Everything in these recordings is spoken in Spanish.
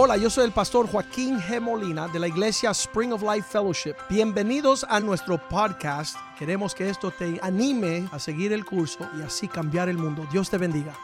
Hola, yo soy el pastor Joaquín G. Molina de la iglesia Spring of Life Fellowship. Bienvenidos a nuestro podcast. Queremos que esto te anime a seguir el curso y así cambiar el mundo. Dios te bendiga.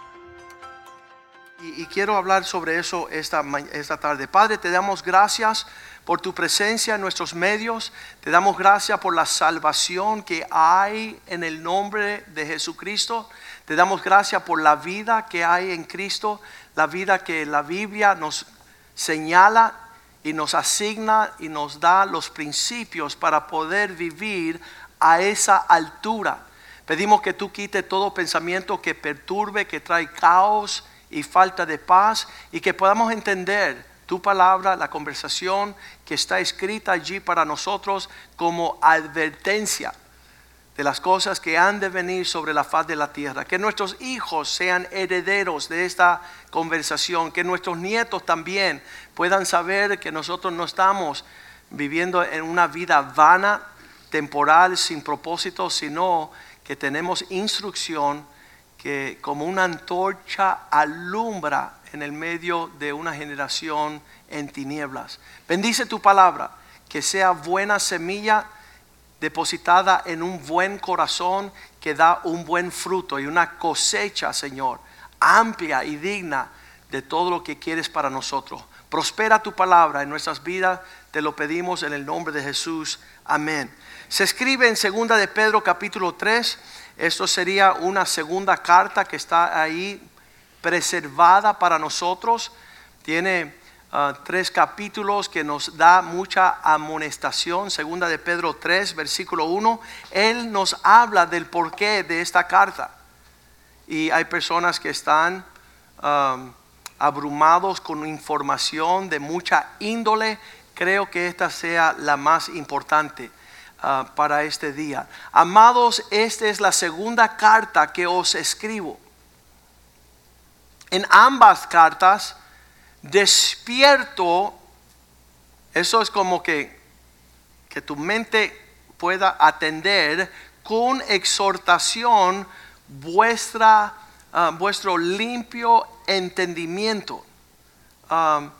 Y, y quiero hablar sobre eso esta, esta tarde. Padre, te damos gracias por tu presencia en nuestros medios. Te damos gracias por la salvación que hay en el nombre de Jesucristo. Te damos gracias por la vida que hay en Cristo, la vida que la Biblia nos señala y nos asigna y nos da los principios para poder vivir a esa altura. Pedimos que tú quites todo pensamiento que perturbe, que trae caos y falta de paz y que podamos entender tu palabra, la conversación que está escrita allí para nosotros como advertencia de las cosas que han de venir sobre la faz de la tierra. Que nuestros hijos sean herederos de esta conversación. Que nuestros nietos también puedan saber que nosotros no estamos viviendo en una vida vana, temporal, sin propósito, sino que tenemos instrucción que como una antorcha alumbra en el medio de una generación en tinieblas. Bendice tu palabra, que sea buena semilla depositada en un buen corazón que da un buen fruto y una cosecha, Señor, amplia y digna de todo lo que quieres para nosotros. Prospera tu palabra en nuestras vidas, te lo pedimos en el nombre de Jesús. Amén. Se escribe en segunda de Pedro capítulo 3, esto sería una segunda carta que está ahí preservada para nosotros. Tiene ah, tres capítulos que nos da mucha amonestación. Segunda de Pedro 3, versículo 1. Él nos habla del porqué de esta carta. Y hay personas que están um, abrumados con información de mucha índole. Creo que esta sea la más importante ah, para este día. Amados, esta es la segunda carta que os escribo. En ambas cartas despierto, eso es como que, que tu mente pueda atender con exhortación vuestra, ah, vuestro limpio entendimiento. Um,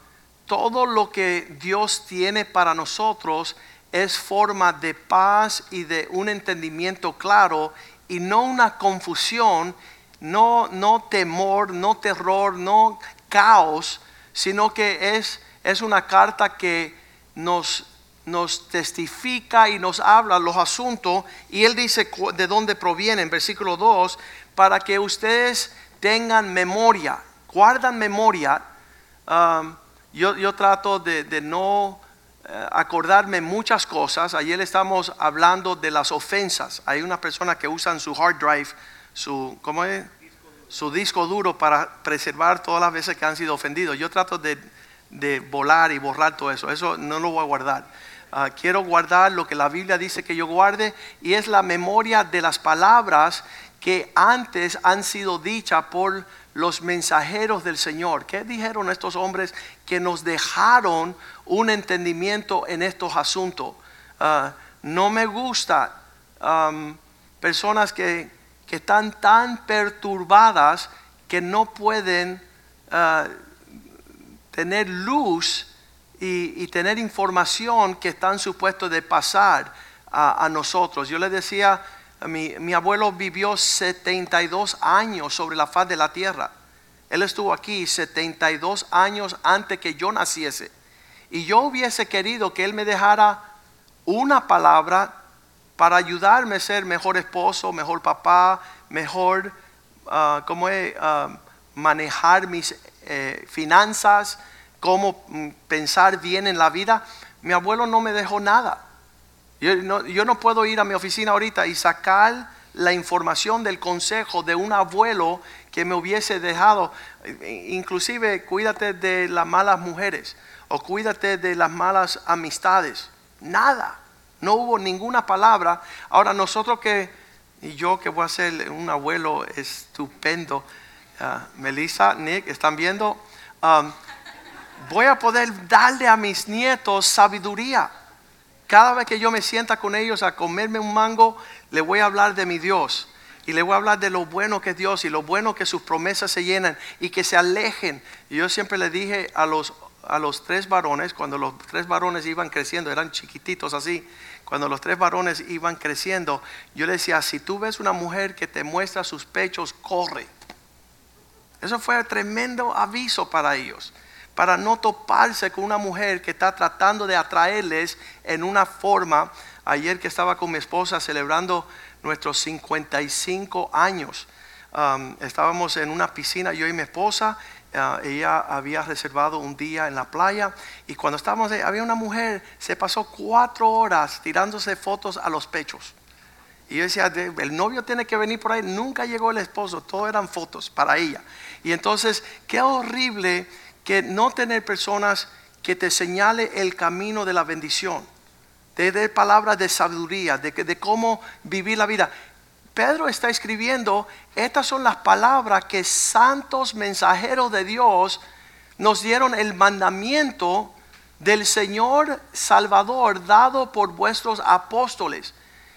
todo lo que Dios tiene para nosotros es forma de paz y de un entendimiento claro y no una confusión, no, no temor, no terror, no caos, sino que es, es una carta que nos, nos testifica y nos habla los asuntos y él dice de dónde provienen, versículo 2, para que ustedes tengan memoria, guardan memoria. Um, yo, yo trato de, de no eh, acordarme muchas cosas. Ayer estamos hablando de las ofensas. Hay una persona que usan su hard drive, su, ¿cómo es? Su disco duro para preservar todas las veces que han sido ofendidos. Yo trato de, de volar y borrar todo eso. Eso no lo voy a guardar. Ah, quiero guardar lo que la Biblia dice que yo guarde y es la memoria de las palabras que antes han sido dichas por los mensajeros del Señor. ¿Qué dijeron estos hombres que nos dejaron un entendimiento en estos asuntos? Ah, no me gusta personas que, que están tan perturbadas que no pueden ah, tener luz y, tener información que están supuestos de pasar a, nosotros. Yo le decía, mi, mi abuelo vivió 72 años sobre la faz de la tierra. Él estuvo aquí 72 años antes que yo naciese. Y yo hubiese querido que él me dejara una palabra para ayudarme a ser mejor esposo, mejor papá, mejor ah, cómo es, ah, manejar mis eh, finanzas, cómo mm, pensar bien en la vida. Mi abuelo no me dejó nada. Yo no, yo no puedo ir a mi oficina ahorita y sacar la información del consejo de un abuelo que me hubiese dejado. Inclusive cuídate de las malas mujeres o cuídate de las malas amistades. Nada. No hubo ninguna palabra. Ahora nosotros que, y yo que voy a ser un abuelo estupendo, ah, Melissa, Nick, ¿están viendo? Voy a poder darle a mis nietos sabiduría. Cada vez que yo me sienta con ellos a comerme un mango, le voy a hablar de mi Dios. Y le voy a hablar de lo bueno que es Dios y lo bueno que sus promesas se llenan y que se alejen. Y yo siempre le dije a los a los tres varones, cuando los tres varones iban creciendo, eran chiquititos así, cuando los tres varones iban creciendo, yo le decía, si tú ves una mujer que te muestra sus pechos, corre. Eso fue tremendo aviso para ellos, para no toparse con una mujer que está tratando de atraerles en una forma. Ayer que estaba con mi esposa celebrando nuestros 55 años, um, estábamos en una piscina, yo y mi esposa, uh, ella había reservado un día en la playa y cuando estábamos ahí, había una mujer, se pasó cuatro horas tirándose fotos a los pechos. Y yo decía, el novio tiene que venir por ahí. Nunca llegó el esposo, todo eran fotos para ella. Y entonces, qué horrible que no tener personas que te señale el camino de la bendición, de, de palabras de sabiduría, de, de cómo vivir la vida. Pedro está escribiendo, estas son las palabras que santos mensajeros de Dios nos dieron el mandamiento del Señor Salvador dado por vuestros apóstoles.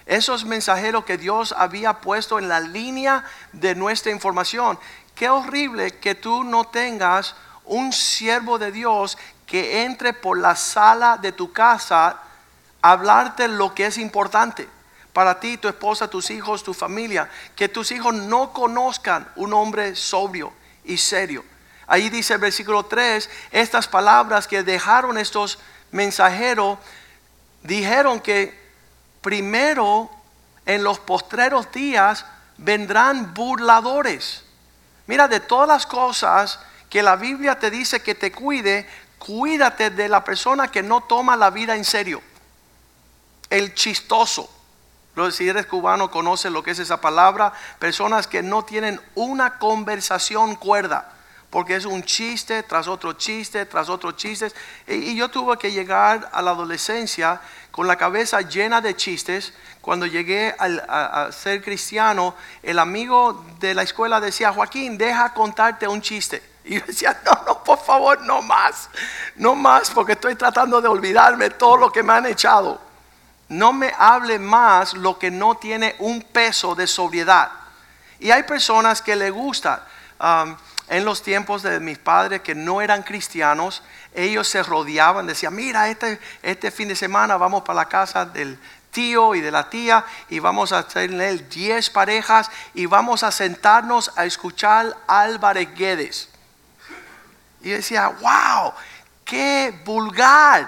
Esos mensajeros que Dios había puesto en la línea de nuestra información. Qué horrible que tú no tengas un siervo de Dios que entre por la sala de tu casa a hablarte lo que es importante para ti, tu esposa, tus hijos, tu familia. Que tus hijos no conozcan un hombre sobrio y serio. Ahí dice el versículo 3, estas palabras que dejaron estos mensajeros, dijeron que primero en los postreros días vendrán burladores Mira, de todas las cosas que la Biblia te dice que te cuide, cuídate de la persona que no toma la vida en serio. El chistoso. Si eres cubano, conoces lo que es esa palabra. Personas que no tienen una conversación cuerda. Porque es un chiste tras otro chiste, tras otro chiste. Y, yo tuve que llegar a la adolescencia con la cabeza llena de chistes cuando llegué a, ser cristiano, el amigo de la escuela decía, Joaquín, deja contarte un chiste. Y yo decía, no, no, por favor, no más, no más, porque estoy tratando de olvidarme todo lo que me han echado. No me hable más lo que no tiene un peso de sobriedad. Y hay personas que le gusta. Um, en los tiempos de mis padres que no eran cristianos, ellos se rodeaban, decían, mira, este, este fin de semana vamos para la casa del, tío y de la tía y vamos a tener 10 parejas y vamos a sentarnos a escuchar Álvarez Guedes. Y decía, wow, qué vulgar,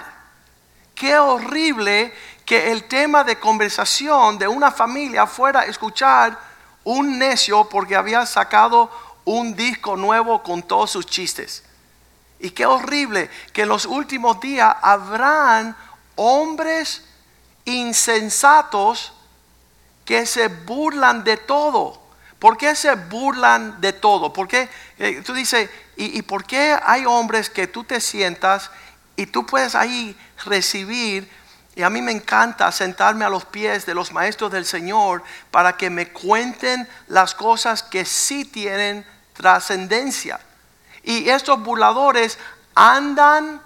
qué horrible que el tema de conversación de una familia fuera escuchar un necio porque había sacado un disco nuevo con todos sus chistes. Y qué horrible que en los últimos días habrán hombres insensatos que se burlan de todo. ¿Por qué se burlan de todo? ¿Por qué? Eh, tú dices, ¿y, ¿y por qué hay hombres que tú te sientas y tú puedes ahí recibir? Y a mí me encanta sentarme a los pies de los maestros del Señor para que me cuenten las cosas que sí tienen trascendencia. Y estos burladores andan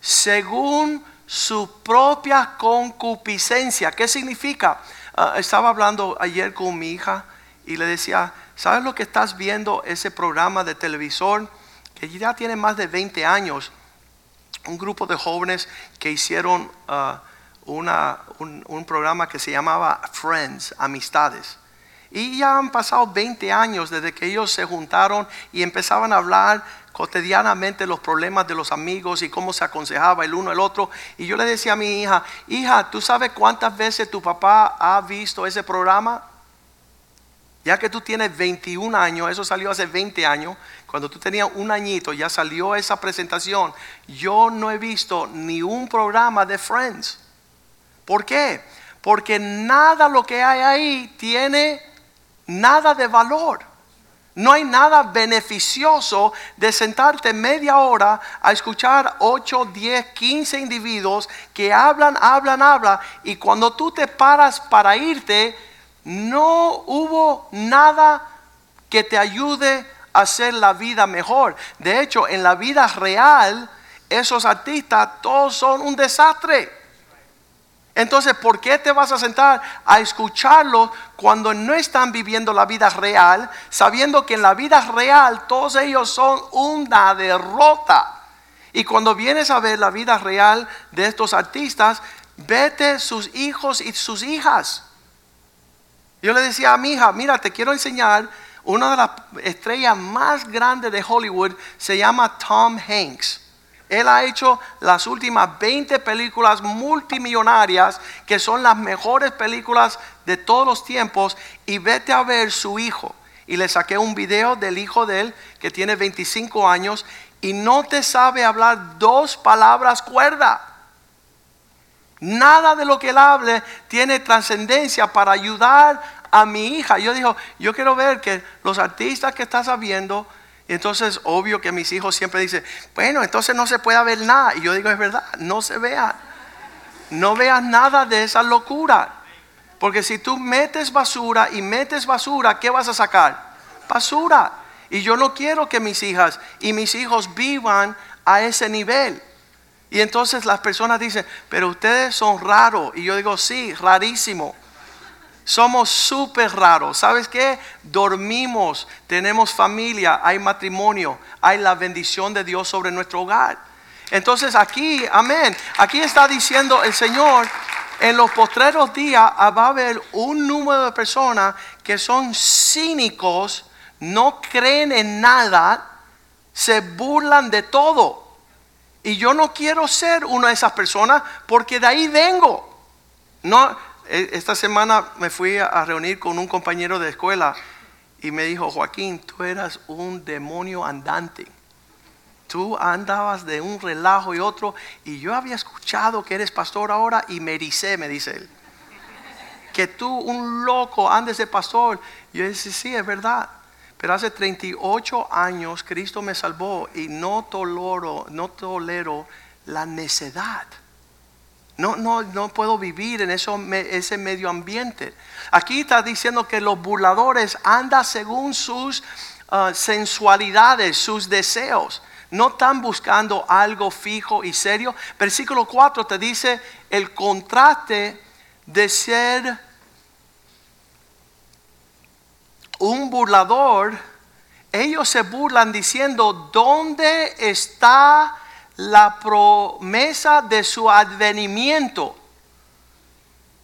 según su propia concupiscencia. ¿Qué significa? Ah, estaba hablando ayer con mi hija y le decía, ¿sabes lo que estás viendo ese programa de televisor que ya tiene más de 20 años? Un grupo de jóvenes que hicieron ah, un, un programa que se llamaba Friends, Amistades. Y ya han pasado 20 años desde que ellos se juntaron y empezaban a hablar cotidianamente los problemas de los amigos y cómo se aconsejaba el uno el otro. Y yo le decía a mi hija, hija, ¿tú sabes cuántas veces tu papá ha visto ese programa? Ya que tú tienes 21 años, eso salió hace 20 años, cuando tú tenías un añito ya salió esa presentación. Yo no he visto ni un programa de Friends. ¿Por qué? Porque nada lo que hay ahí tiene nada de valor. No hay nada beneficioso de sentarte media hora a escuchar 8, 10, 15 individuos que hablan, hablan, hablan. Y cuando tú te paras para irte, no hubo nada que te ayude a hacer la vida mejor. De hecho, en la vida real, esos artistas todos son un desastre. Entonces, ¿por qué te vas a sentar a escucharlos cuando no están viviendo la vida real, sabiendo que en la vida real todos ellos son una derrota? Y cuando vienes a ver la vida real de estos artistas, vete sus hijos y sus hijas. Yo le decía a mi hija, mira, te quiero enseñar una de las estrellas más grandes de Hollywood, se llama Tom Hanks. Él ha hecho las últimas 20 películas multimillonarias que son las mejores películas de todos los tiempos y vete a ver su hijo. Y le saqué un video del hijo de él que tiene 25 años y no te sabe hablar dos palabras cuerda. Nada de lo que él hable tiene trascendencia para ayudar a mi hija. Yo digo, yo quiero ver que los artistas que estás viendo, entonces obvio que mis hijos siempre dicen, bueno, entonces no se puede ver nada. Y yo digo, es verdad, no se vea. No veas nada de esa locura. Porque si tú metes basura y metes basura, ¿qué vas a sacar? Basura. Y yo no quiero que mis hijas y mis hijos vivan a ese nivel. Y entonces las personas dicen, pero ustedes son raros. Y yo digo, sí, rarísimo. Somos súper raros. ¿Sabes qué? Dormimos, tenemos familia, hay matrimonio, hay la bendición de Dios sobre nuestro hogar. Entonces aquí, amén, aquí está diciendo el Señor, en los postreros días va a haber un número de personas que son cínicos, no creen en nada, se burlan de todo. Y yo no quiero ser una de esas personas porque de ahí vengo. No, esta semana me fui a reunir con un compañero de escuela y me dijo, Joaquín, tú eras un demonio andante. Tú andabas de un relajo y otro y yo había escuchado que eres pastor ahora y me ericé, me dice él. Que tú, un loco, andes de pastor. Yo dije, sí, es verdad. Pero hace 38 años Cristo me salvó y no tolero, no tolero la necedad. No, no, no puedo vivir en eso, ese medio ambiente. Aquí está diciendo que los burladores andan según sus ah, sensualidades, sus deseos. No están buscando algo fijo y serio. Versículo 4 te dice el contraste de ser un burlador. Ellos se burlan diciendo, ¿dónde está la promesa de su advenimiento.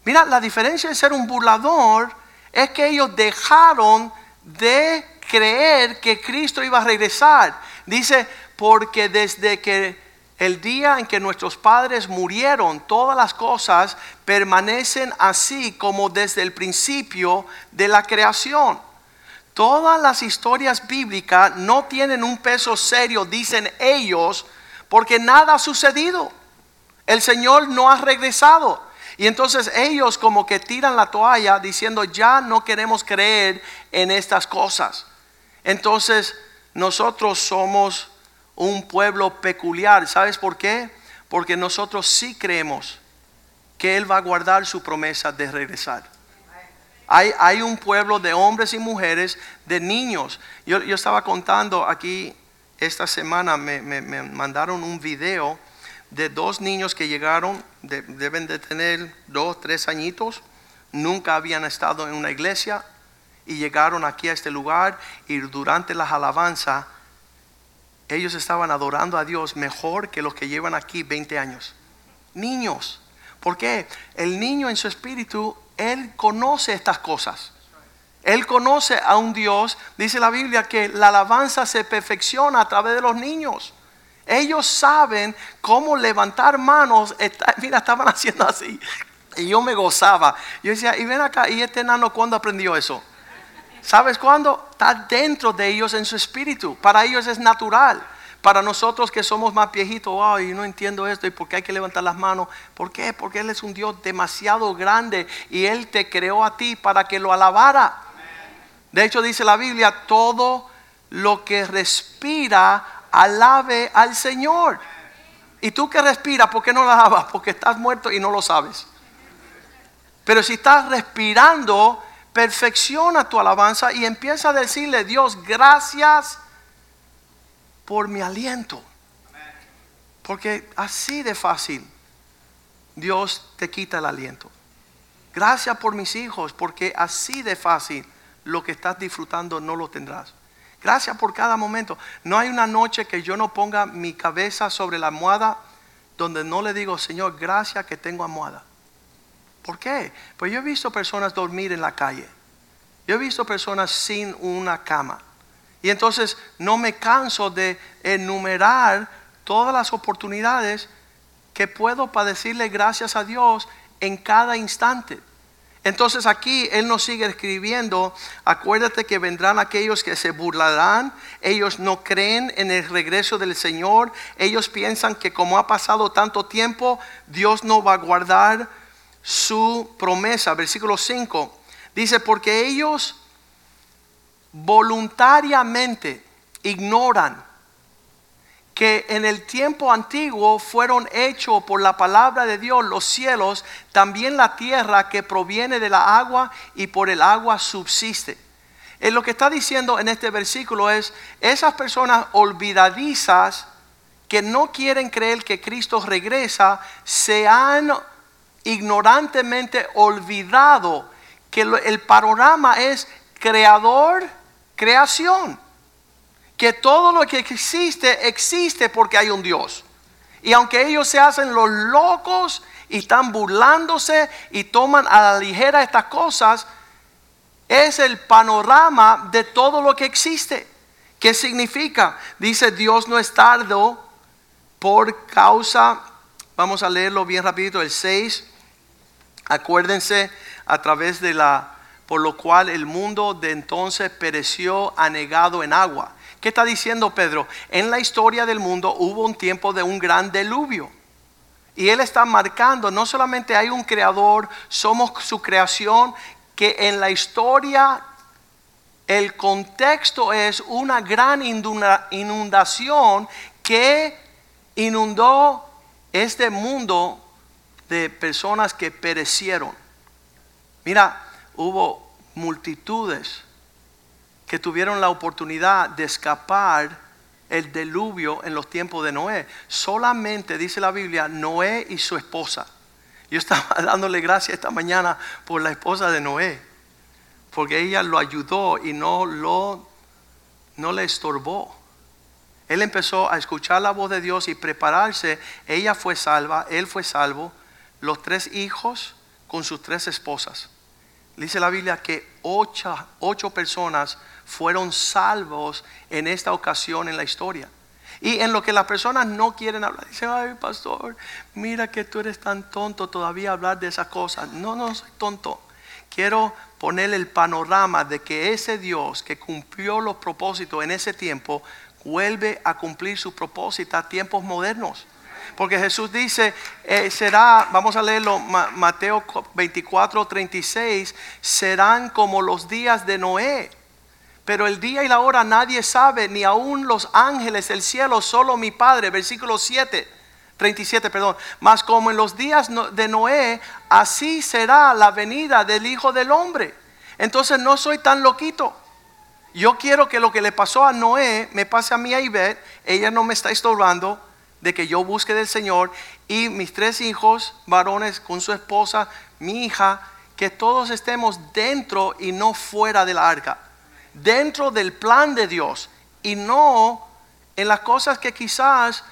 Mira, la diferencia de ser un burlador es que ellos dejaron de creer que Cristo iba a regresar. Dice, porque desde que el día en que nuestros padres murieron, todas las cosas permanecen así como desde el principio de la creación. Todas las historias bíblicas no tienen un peso serio, dicen ellos, porque nada ha sucedido. El Señor no ha regresado. Y entonces ellos como que tiran la toalla diciendo, ya no queremos creer en estas cosas. Entonces nosotros somos un pueblo peculiar. ¿Sabes por qué? Porque nosotros sí creemos que Él va a guardar su promesa de regresar. Hay, hay un pueblo de hombres y mujeres, de niños. Yo, yo estaba contando aquí esta semana me, mandaron un video de dos niños que llegaron, deben de tener dos, tres añitos, nunca habían estado en una iglesia y llegaron aquí a este lugar y durante las alabanzas ellos estaban adorando a Dios mejor que los que llevan aquí 20 años. Niños. ¿Por qué? El niño en su espíritu, él conoce estas cosas. Él conoce a un Dios, dice la Biblia, que la alabanza se perfecciona a través de los niños. Ellos saben cómo levantar manos. mira, estaban haciendo así. Y yo me gozaba. Yo decía, y ven acá, ¿y este enano cuándo aprendió eso? ¿Sabes cuándo? Está dentro de ellos en su espíritu. Para ellos es natural. Para nosotros que somos más viejitos, wow, y no entiendo esto y por qué hay que levantar las manos. ¿Por qué? Porque Él es un Dios demasiado grande y Él te creó a ti para que lo alabara. De hecho dice la Biblia, todo lo que respira, alabe al Señor. Y tú que respiras, ¿por qué no alabas? Porque estás muerto y no lo sabes. Pero si estás respirando, perfecciona tu alabanza y empieza a decirle, Dios, gracias por mi aliento. Porque así de fácil Dios te quita el aliento. Gracias por mis hijos, porque así de fácil lo que estás disfrutando no lo tendrás. Gracias por cada momento. No hay una noche que yo no ponga mi cabeza sobre la almohada donde no le digo, Señor, gracias que tengo almohada. ¿Por qué? Pues yo he visto personas dormir en la calle. Yo he visto personas sin una cama. Y entonces no me canso de enumerar todas las oportunidades que puedo para decirle gracias a Dios en cada instante. Entonces aquí Él nos sigue escribiendo, acuérdate que vendrán aquellos que se burlarán, ellos no creen en el regreso del Señor, ellos piensan que como ha pasado tanto tiempo, Dios no va a guardar su promesa. Versículo 5 dice, porque ellos voluntariamente ignoran que en el tiempo antiguo fueron hechos por la palabra de Dios los cielos, también la tierra que proviene de la agua y por el agua subsiste. En eh, lo que está diciendo en este versículo es, esas personas olvidadizas que no quieren creer que Cristo regresa, se han ignorantemente olvidado que el panorama es creador, creación que todo lo que existe existe porque hay un Dios. Y aunque ellos se hacen los locos y están burlándose y toman a la ligera estas cosas, es el panorama de todo lo que existe. ¿Qué significa? Dice Dios no es tardo por causa, vamos a leerlo bien rapidito, el 6, acuérdense a través de la, por lo cual el mundo de entonces pereció anegado en agua. ¿Qué está diciendo Pedro? En la historia del mundo hubo un tiempo de un gran diluvio. Y él está marcando, no solamente hay un creador, somos su creación, que en la historia el contexto es una gran inundación que inundó este mundo de personas que perecieron. Mira, hubo multitudes que tuvieron la oportunidad de escapar el diluvio en los tiempos de Noé. Solamente dice la Biblia, Noé y su esposa. Yo estaba dándole gracias esta mañana por la esposa de Noé, porque ella lo ayudó y no lo no le estorbó. Él empezó a escuchar la voz de Dios y prepararse. Ella fue salva, él fue salvo, los tres hijos con sus tres esposas. Dice la Biblia que ocho, ocho personas fueron salvos en esta ocasión en la historia. Y en lo que las personas no quieren hablar, dicen, ay pastor, mira que tú eres tan tonto todavía hablar de esas cosas. No, no soy tonto. Quiero poner el panorama de que ese Dios que cumplió los propósitos en ese tiempo, vuelve a cumplir sus propósitos a tiempos modernos. Porque Jesús dice, eh, será, vamos a leerlo, Mateo 24, 36, serán como los días de Noé pero el día y la hora nadie sabe, ni aun los ángeles del cielo, solo mi Padre. Versículo 7, 37, perdón. Mas como en los días de Noé, así será la venida del Hijo del Hombre. Entonces no soy tan loquito. Yo quiero que lo que le pasó a Noé me pase a mí a Ivette. Ella no me está estorbando de que yo busque del Señor. Y mis tres hijos, varones con su esposa, mi hija, que todos estemos dentro y no fuera de la arca dentro del plan de Dios y no en las cosas que quizás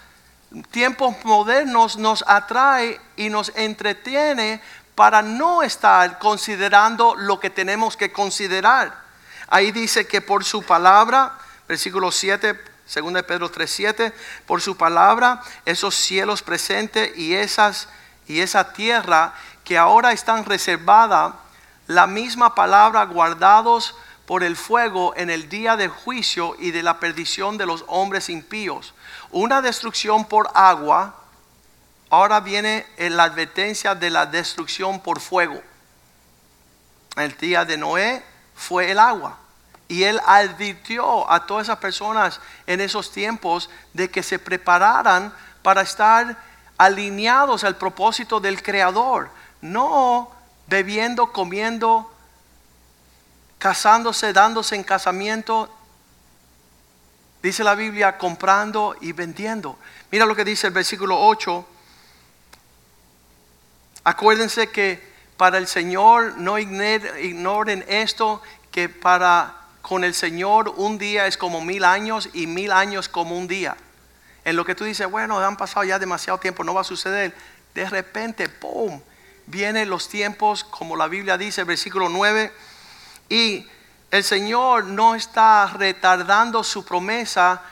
tiempos modernos nos atrae y nos entretiene para no estar considerando lo que tenemos que considerar. Ahí dice que por su palabra, versículo 7, 2 Pedro 3:7, por su palabra esos cielos presentes y esas y esa tierra que ahora están reservadas, la misma palabra guardados por el fuego en el día de juicio y de la perdición de los hombres impíos. Una destrucción por agua, ahora viene la advertencia de la destrucción por fuego. El día de Noé fue el agua. Y él advirtió a todas esas personas en esos tiempos de que se prepararan para estar alineados al propósito del Creador. No bebiendo, comiendo, casándose, dándose en casamiento, dice la Biblia, comprando y vendiendo. Mira lo que dice el versículo 8. Acuérdense que para el Señor no ignoren esto, que para con el Señor un día es como mil años y mil años como un día. En lo que tú dices, bueno, han pasado ya demasiado tiempo, no va a suceder. De repente, ¡pum! Vienen los tiempos, como la Biblia dice, versículo 9. Y el Señor no está retardando su promesa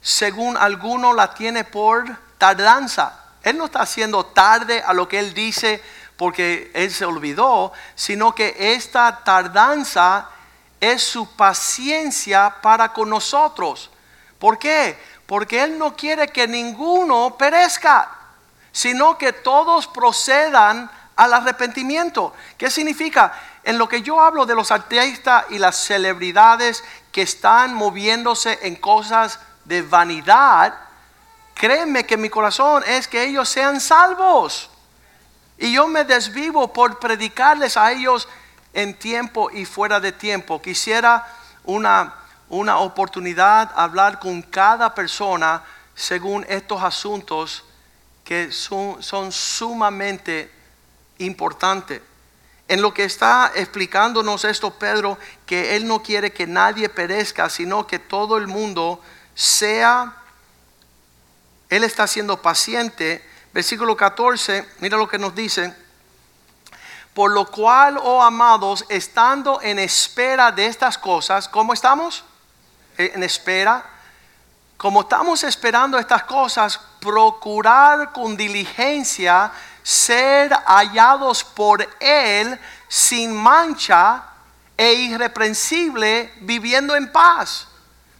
según alguno la tiene por tardanza. Él no está haciendo tarde a lo que Él dice porque Él se olvidó, sino que esta tardanza es su paciencia para con nosotros. ¿Por qué? Porque Él no quiere que ninguno perezca, sino que todos procedan al arrepentimiento. ¿Qué significa? En lo que yo hablo de los artistas y las celebridades que están moviéndose en cosas de vanidad, créeme que mi corazón es que ellos sean salvos. Y yo me desvivo por predicarles a ellos en tiempo y fuera de tiempo. Quisiera una, una oportunidad hablar con cada persona según estos asuntos que son, son sumamente importantes. En lo que está explicándonos esto Pedro, que él no quiere que nadie perezca, sino que todo el mundo sea, Él está siendo paciente. Versículo 14, mira lo que nos dice. Por lo cual, oh amados, estando en espera de estas cosas, ¿cómo estamos? En espera. Como estamos esperando estas cosas, procurar con diligencia ser hallados por Él sin mancha e irreprensible, viviendo en paz.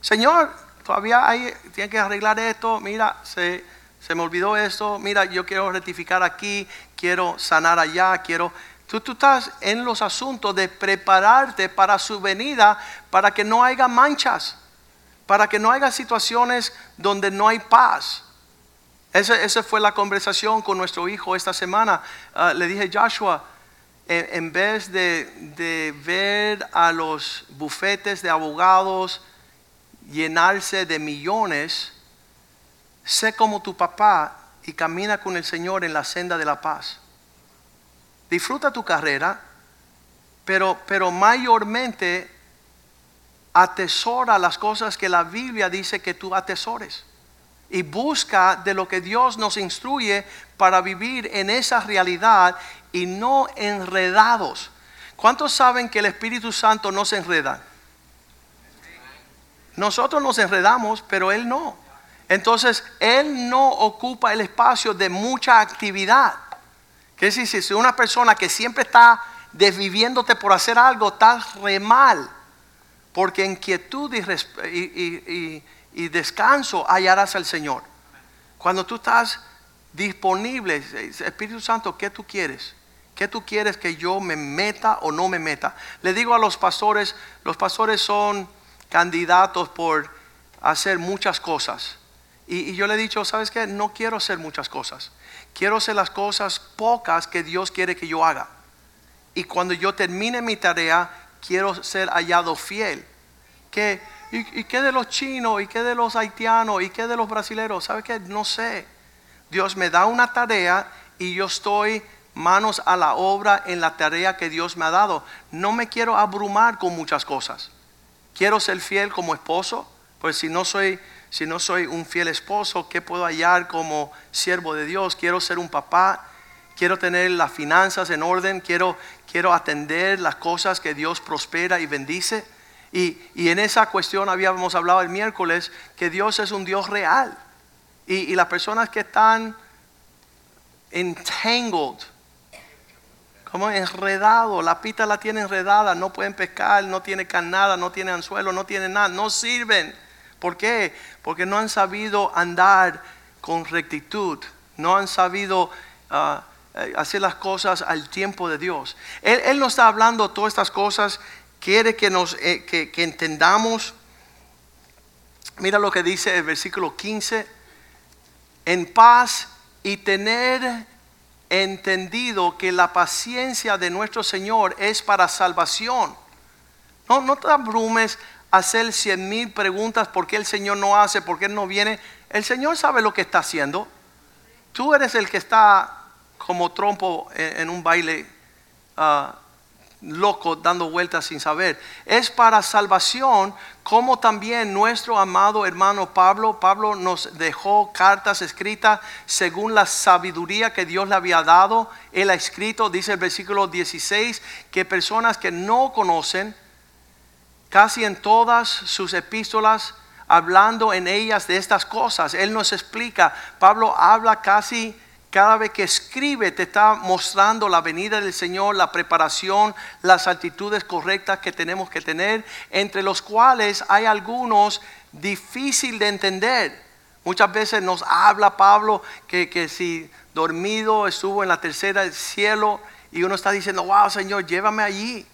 Señor, todavía hay, tiene que arreglar esto, mira, se, se me olvidó esto, mira, yo quiero rectificar aquí, quiero sanar allá, quiero... Tú, tú estás en los asuntos de prepararte para su venida, para que no haya manchas, para que no haya situaciones donde no hay paz. Esa, fue la conversación con nuestro hijo esta semana. Ah, le dije, Joshua, en, vez de, de, ver a los bufetes de abogados llenarse de millones, sé como tu papá y camina con el Señor en la senda de la paz. Disfruta tu carrera, pero, pero mayormente atesora las cosas que la Biblia dice que tú atesores. Y busca de lo que Dios nos instruye para vivir en esa realidad y no enredados. ¿Cuántos saben que el Espíritu Santo no se enreda? Nosotros nos enredamos, pero Él no. Entonces, Él no ocupa el espacio de mucha actividad. Que decir, si una persona que siempre está desviviéndote por hacer algo, estás re mal. Porque en quietud y, y descanso hallarás al Señor. Cuando tú estás disponible, Espíritu Santo, ¿qué tú quieres? ¿Qué tú quieres que yo me meta o no me meta? Le digo a los pastores, los pastores son candidatos por hacer muchas cosas. Y, yo le he dicho, ¿sabes qué? No quiero hacer muchas cosas. Quiero hacer las cosas pocas que Dios quiere que yo haga. Y cuando yo termine mi tarea, quiero ser hallado fiel. ¿Qué, y, qué de los chinos? ¿Y qué de los haitianos? ¿Y qué de los brasileños? ¿Sabes qué? No sé. Dios me da una tarea y yo estoy manos a la obra en la tarea que Dios me ha dado. No me quiero abrumar con muchas cosas. Quiero ser fiel como esposo, pues si no soy si no soy un fiel esposo, ¿qué puedo hallar como siervo de Dios? Quiero ser un papá, quiero tener las finanzas en orden, quiero, quiero atender las cosas que Dios prospera y bendice. Y, en esa cuestión habíamos hablado el miércoles que Dios es un Dios real. Y, y las personas que están entangled, como enredado, la pita la tiene enredada, no pueden pescar, no tiene carnada, no tiene anzuelo, no tiene nada, no sirven. ¿Por qué? Porque no han sabido andar con rectitud, no han sabido ah, eh, hacer las cosas al tiempo de Dios. Él, él, nos está hablando todas estas cosas, quiere que, nos, eh, que, entendamos. Mira lo que dice el versículo 15, en paz y tener entendido que la paciencia de nuestro Señor es para salvación. No, no te abrumes a hacer cien mil preguntas por qué el Señor no hace, por qué no viene. El Señor sabe lo que está haciendo. Tú eres el que está como trompo en, un baile, ah, loco dando vueltas sin saber. Es para salvación, como también nuestro amado hermano Pablo, Pablo nos dejó cartas escritas según la sabiduría que Dios le había dado. Él ha escrito, dice el versículo 16, que personas que no conocen, casi en todas sus epístolas, hablando en ellas de estas cosas, Él nos explica, Pablo habla casi cada vez que escribe te está mostrando la venida del Señor, la preparación, las actitudes correctas que tenemos que tener, entre los cuales hay algunos difícil de entender. Muchas veces nos habla Pablo que, que si dormido estuvo en la tercera del cielo y uno está diciendo, wow Señor, llévame allí.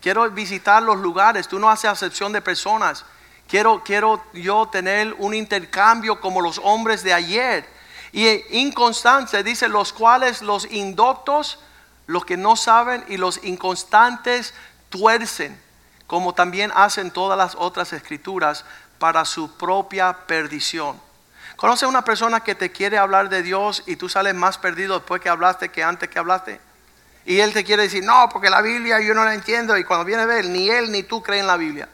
Quiero visitar los lugares, tú no haces acepción de personas. Quiero, quiero yo tener un intercambio como los hombres de ayer y inconstancia dice los cuales los indoctos, los que no saben y los inconstantes tuercen, como también hacen todas las otras escrituras para su propia perdición. ¿Conoce una persona que te quiere hablar de Dios y tú sales más perdido después que hablaste que antes que hablaste? Y él te quiere decir, no, porque la Biblia yo no la entiendo. Y cuando viene a ver, ni él ni tú creen la Biblia.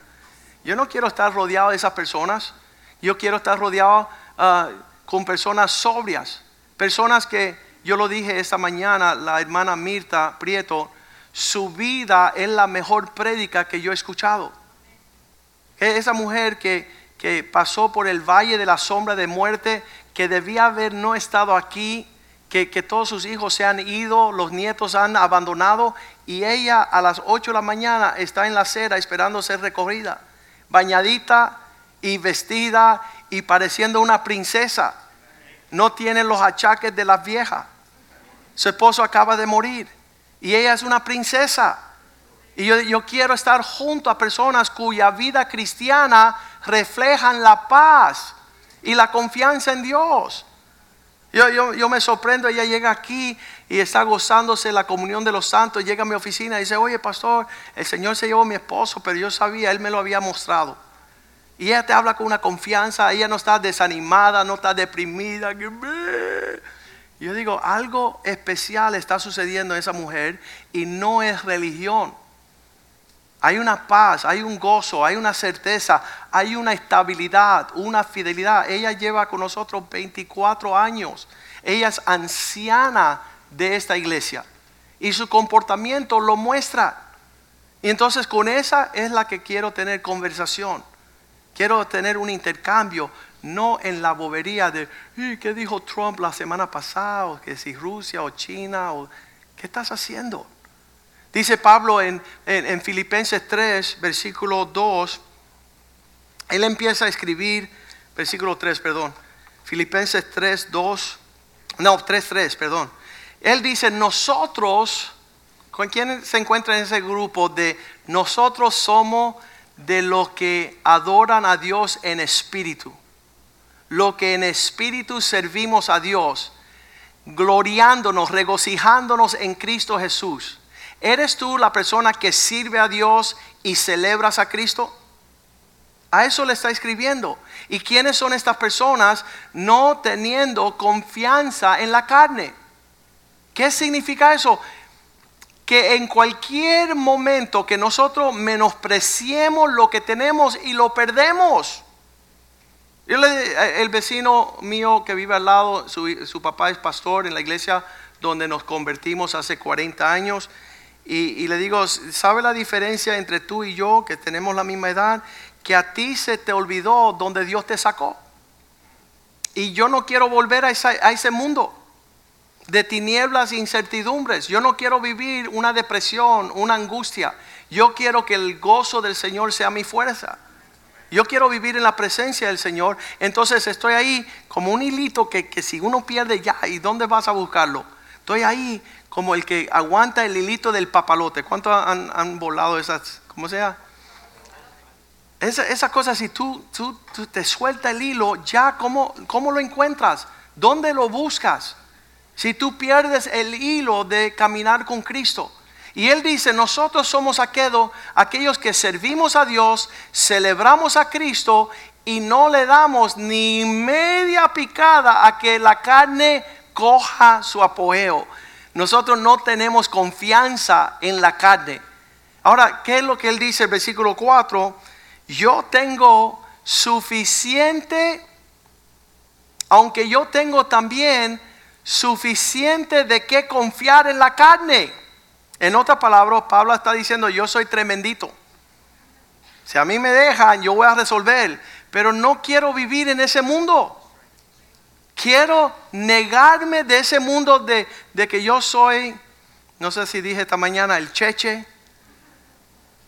Yo no quiero estar rodeado de esas personas. Yo quiero estar rodeado uh, con personas sobrias, personas que, yo lo dije esta mañana, la hermana Mirta Prieto, su vida es la mejor prédica que yo he escuchado. Esa mujer que, que pasó por el valle de la sombra de muerte, que debía haber no estado aquí, que, que, todos sus hijos se han ido, los nietos han abandonado y ella a las 8 de la mañana está en la acera esperando ser recogida, bañadita y vestida y pareciendo una princesa no tiene los achaques de la vieja. Su esposo acaba de morir y ella es una princesa. Y yo, quiero estar junto a personas cuya vida cristiana reflejan la paz y la confianza en Dios. Yo, yo, me sorprendo, ella llega aquí y está gozándose la comunión de los santos, llega a mi oficina y dice, oye pastor, el Señor se llevó a mi esposo, pero yo sabía, Él me lo había mostrado. Y ella te habla con una confianza, ella no está desanimada, no está deprimida. Yo digo, algo especial está sucediendo en esa mujer y no es religión. Hay una paz, hay un gozo, hay una certeza, hay una estabilidad, una fidelidad. Ella lleva con nosotros 24 años. Ella es anciana de esta iglesia y su comportamiento lo muestra. Y entonces con esa es la que quiero tener conversación. Quiero tener un intercambio, no en la bobería de, ¿qué dijo Trump la semana pasada? O que si Rusia o China, o, ¿qué estás haciendo? Dice Pablo en, en, Filipenses 3, versículo 2, él empieza a escribir, versículo 3, perdón, Filipenses 3, 2, no, 3, 3, perdón. Él dice, nosotros, ¿con quién se encuentra en ese grupo de nosotros somos de los que adoran a Dios en espíritu. Lo que en espíritu servimos a Dios, gloriándonos, regocijándonos en Cristo Jesús. ¿Eres tú la persona que sirve a Dios y celebras a Cristo? A eso le está escribiendo. ¿Y quiénes son estas personas no teniendo confianza en la carne? ¿Qué significa eso? Que en cualquier momento que nosotros menospreciemos lo que tenemos y lo perdemos. el vecino mío que vive al lado, su, papá es pastor en la iglesia donde nos convertimos hace 40 años. Y, le digo, ¿sabe la diferencia entre tú y yo, que tenemos la misma edad? Que a ti se te olvidó donde Dios te sacó. Y yo no quiero volver a ese mundo de tinieblas e incertidumbres. Yo no quiero vivir una depresión, una angustia. Yo quiero que el gozo del Señor sea mi fuerza. Yo quiero vivir en la presencia del Señor. Entonces estoy ahí como un hilito que, si uno pierde ya, ¿y dónde vas a buscarlo? Estoy ahí como el que aguanta el hilito del papalote. ¿Cuántos han, volado esas? ¿Cómo sea? Esa, esa cosa, si tú, tú, te suelta el hilo, ya, ¿cómo, ¿cómo lo encuentras? ¿Dónde lo buscas? Si tú pierdes el hilo de caminar con Cristo. Y Él dice, nosotros somos aquellos que servimos a Dios, celebramos a Cristo y no le damos ni media picada a que la carne coja su apogeo. Nosotros no tenemos confianza en la carne. Ahora, ¿qué es lo que él dice el versículo 4? Yo tengo suficiente, aunque yo tengo también suficiente de qué confiar en la carne. En otras palabras, Pablo está diciendo, yo soy tremendito. Si a mí me dejan, yo voy a resolver. Pero no quiero vivir en ese mundo. Quiero negarme de ese mundo de, que yo soy, no sé si dije esta mañana, el cheche,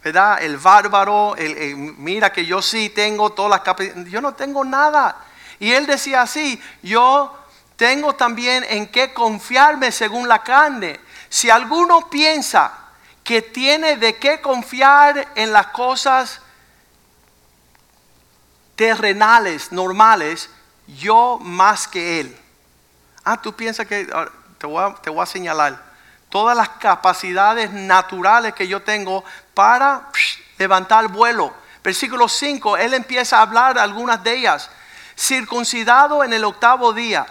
¿verdad? El bárbaro, el, mira que yo sí tengo todas las capacidades. Yo no tengo nada. Y él decía así, yo tengo también en qué confiarme según la carne. Si alguno piensa que tiene de qué confiar en las cosas terrenales, normales, yo más que él. Ah, tú piensas que, ah, te voy, a, señalar, todas las capacidades naturales que yo tengo para levantar vuelo. Versículo 5, él empieza a hablar algunas de ellas. Circuncidado en el octavo día.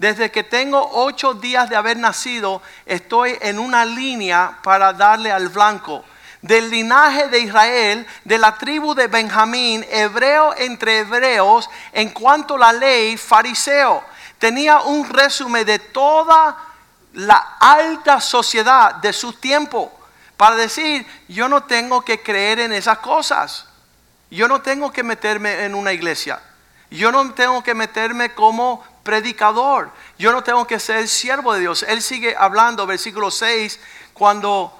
Desde que tengo ocho días de haber nacido, estoy en una línea para darle al blanco del linaje de Israel, de la tribu de Benjamín, hebreo entre hebreos, en cuanto a la ley, fariseo. Tenía un resumen de toda la alta sociedad de su tiempo para decir, yo no tengo que creer en esas cosas. Yo no tengo que meterme en una iglesia. Yo no tengo que meterme como predicador. Yo no tengo que ser siervo de Dios. Él sigue hablando, versículo 6, cuando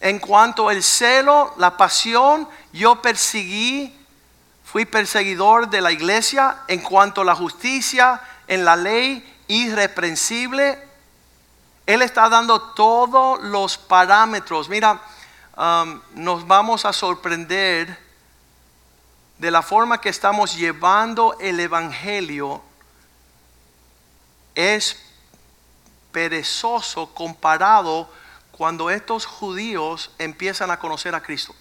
en cuanto al celo, la pasión, yo perseguí, fui perseguidor de la iglesia. En cuanto a la justicia, en la ley, irreprensible. Él está dando todos los parámetros. Mira, um, nos vamos a sorprender de la forma que estamos llevando el Evangelio. Es perezoso comparado cuando estos judíos empiezan a conocer a Cristo.